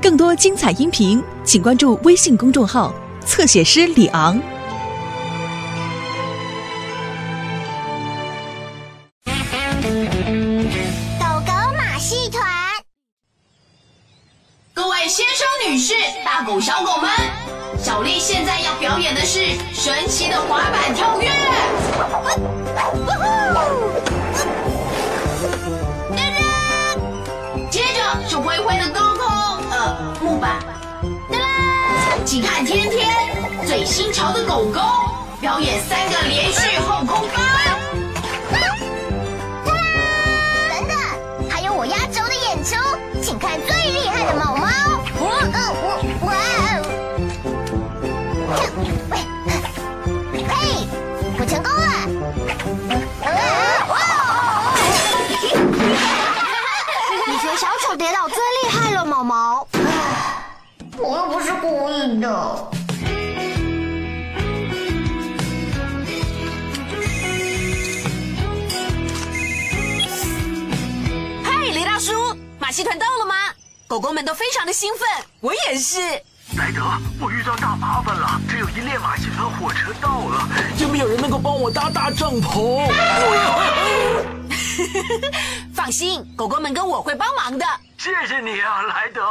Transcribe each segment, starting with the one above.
更多精彩音频，请关注微信公众号“侧写师李昂”。狗狗马戏团，各位先生、女士、大狗、小狗们，小丽现在要表演的是神奇的滑板跳跃。吧。噔噔。请看天天最新潮的狗狗表演三个连续后空翻。故意的。嗨，雷大叔，马戏团到了吗？狗狗们都非常的兴奋，我也是。莱德，我遇到大麻烦了，只有一列马戏团火车到了，有没有人能够帮我搭大帐篷？放心，狗狗们跟我会帮忙的。谢谢你啊，莱德。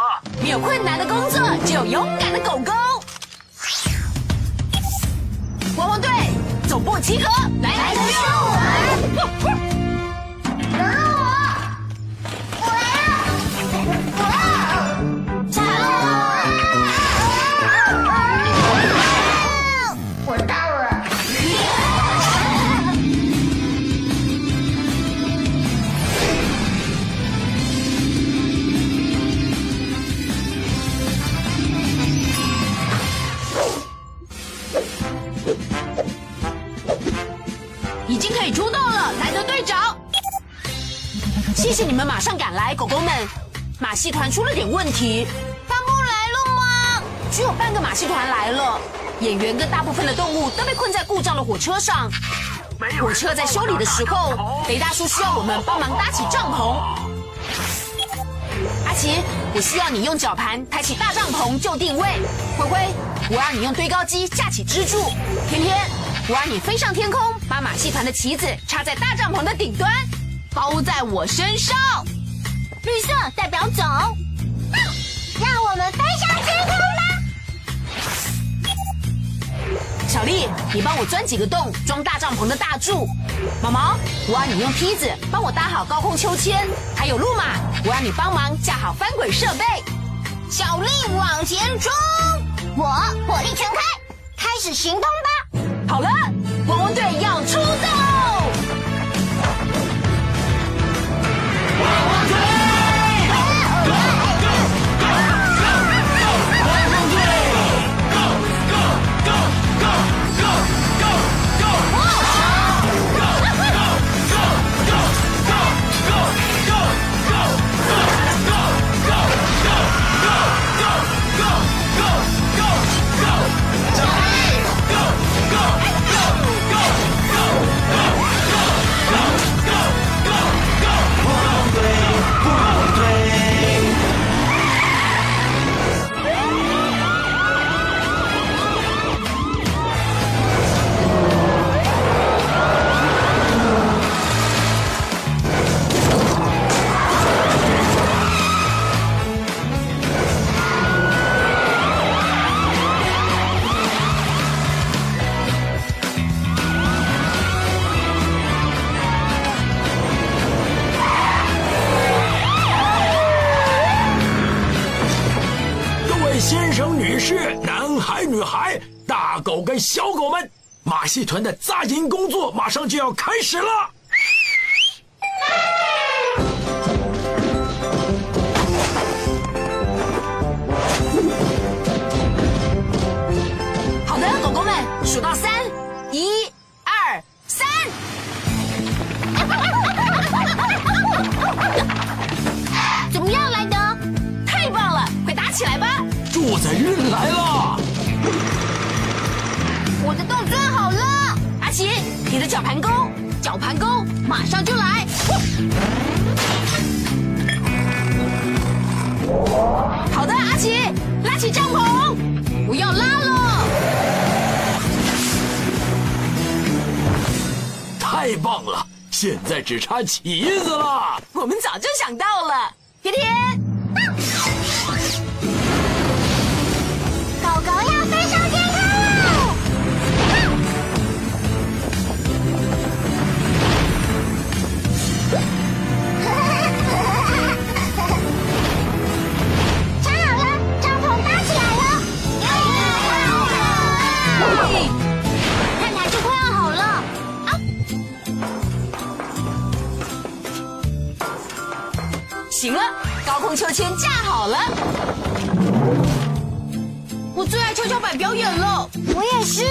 没有困难的工作，只有勇敢的狗狗。集合。上赶来，狗狗们。马戏团出了点问题，他们来了吗？只有半个马戏团来了，演员跟大部分的动物都被困在故障的火车上。火车在修理的时候，雷大叔需要我们帮忙搭起帐篷。阿奇，我需要你用绞盘抬起大帐篷就定位。灰灰，我要你用堆高机架起支柱。天天，我要你飞上天空，把马戏团的旗子插在大帐篷的顶端，包在我身上。绿色代表走，让我们飞上天空吧！小丽，你帮我钻几个洞，装大帐篷的大柱。毛毛，我要你用梯子帮我搭好高空秋千。还有路马，我要你帮忙架好翻滚设备。小丽往前冲，我火力全开，开始行动吧！好了，汪汪队要出动！狗跟小狗们，马戏团的扎营工作马上就要开始了。好的，狗狗们，数到三，现在只差旗子了。我们早就想到了，甜甜。行了，高空秋千架好了。我最爱跷跷板表演了。我也是。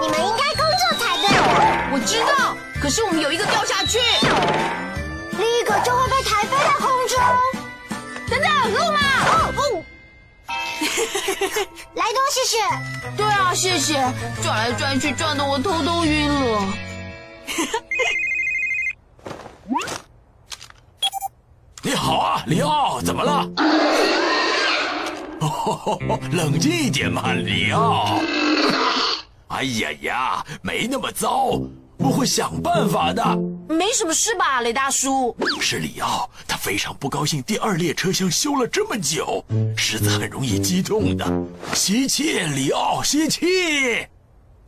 你们应该工作才对。我知道，可是我们有一个掉下去。另一个就会被抬飞在空中。等等，路马。来多谢谢。对啊，谢谢。转来转去，转的我头都晕了。你好啊，里奥，怎么了？哦，冷静一点嘛，里奥。哎呀呀，没那么糟，我会想办法的。没什么事吧，雷大叔？是里奥，他非常不高兴，第二列车厢修了这么久，狮子很容易激动的。吸气，里奥，吸气。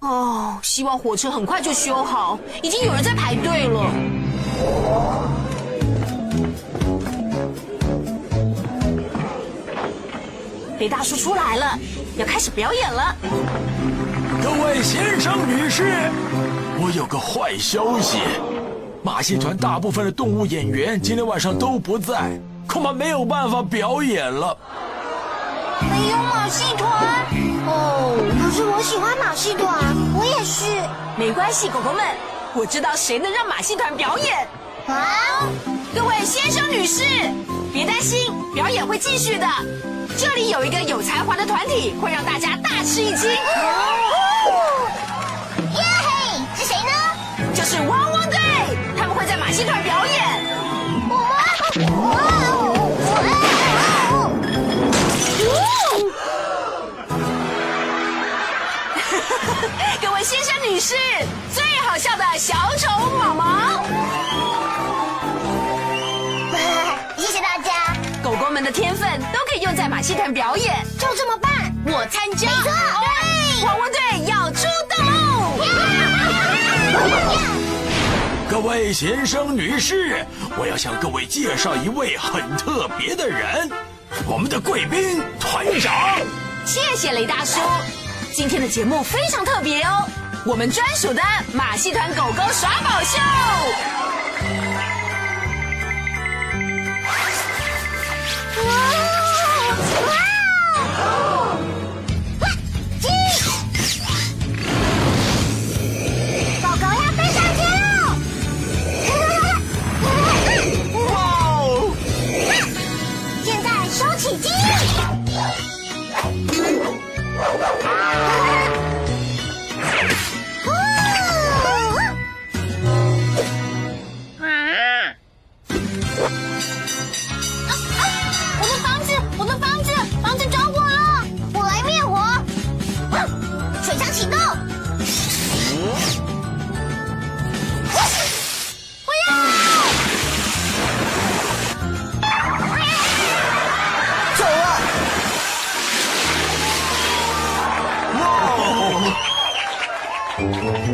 哦，希望火车很快就修好，已经有人在排队了。雷大叔出来了，要开始表演了。各位先生、女士，我有个坏消息，马戏团大部分的动物演员今天晚上都不在，恐怕没有办法表演了。没有马戏团哦，可是我喜欢马戏团，我也是没关系，狗狗们，我知道谁能让马戏团表演。啊。各位先生、女士，别担心，表演会继续的。这里有一个有才华的团体，会让大家大吃一惊。哦先生、女士，最好笑的小丑毛毛，谢谢大家，狗狗们的天分都可以用在马戏团表演。就这么办。我参加，没错对，汪汪队要出动喽！各位先生、女士，我要向各位介绍一位很特别的人，我们的贵宾团长。谢谢雷大叔，今天的节目非常特别哦，我们专属的马戏团狗狗耍宝秀。嗯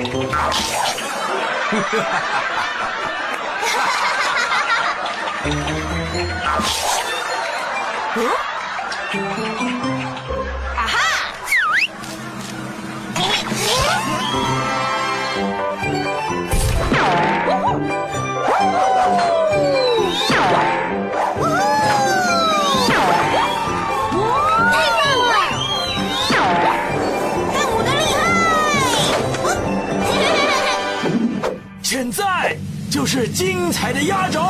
就是精彩的压轴。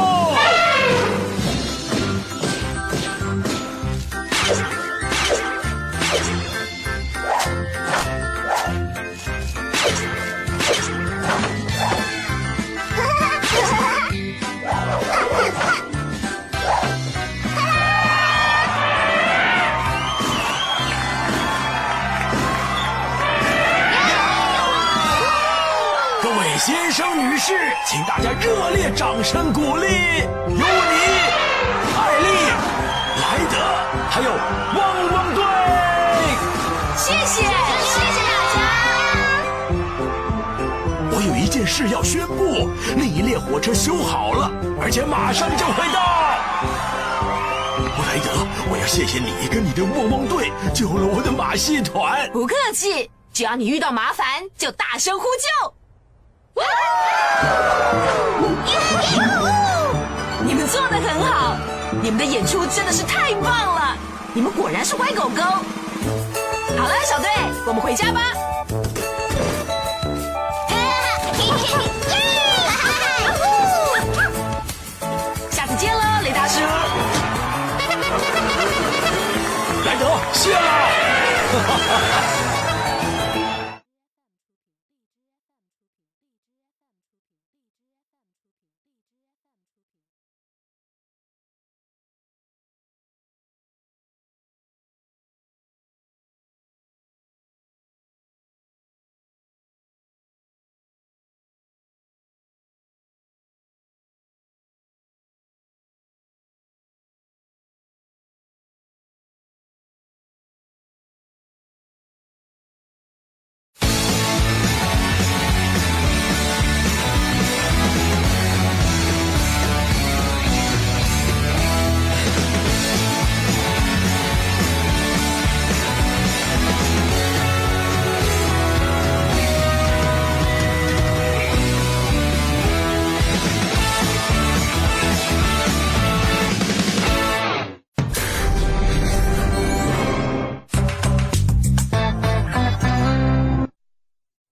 掌声鼓励，有你，艾丽、莱德，还有汪汪队。谢谢，谢谢大家。我有一件事要宣布，另一列火车修好了，而且马上就会到。布莱德，我要谢谢你跟你的汪汪队救了我的马戏团。不客气，只要你遇到麻烦就大声呼救。哇！你们做的很好，你们的演出真的是太棒了，你们果然是乖狗狗。好了，小队，我们回家吧。下次见了，雷大师。莱德，谢啊！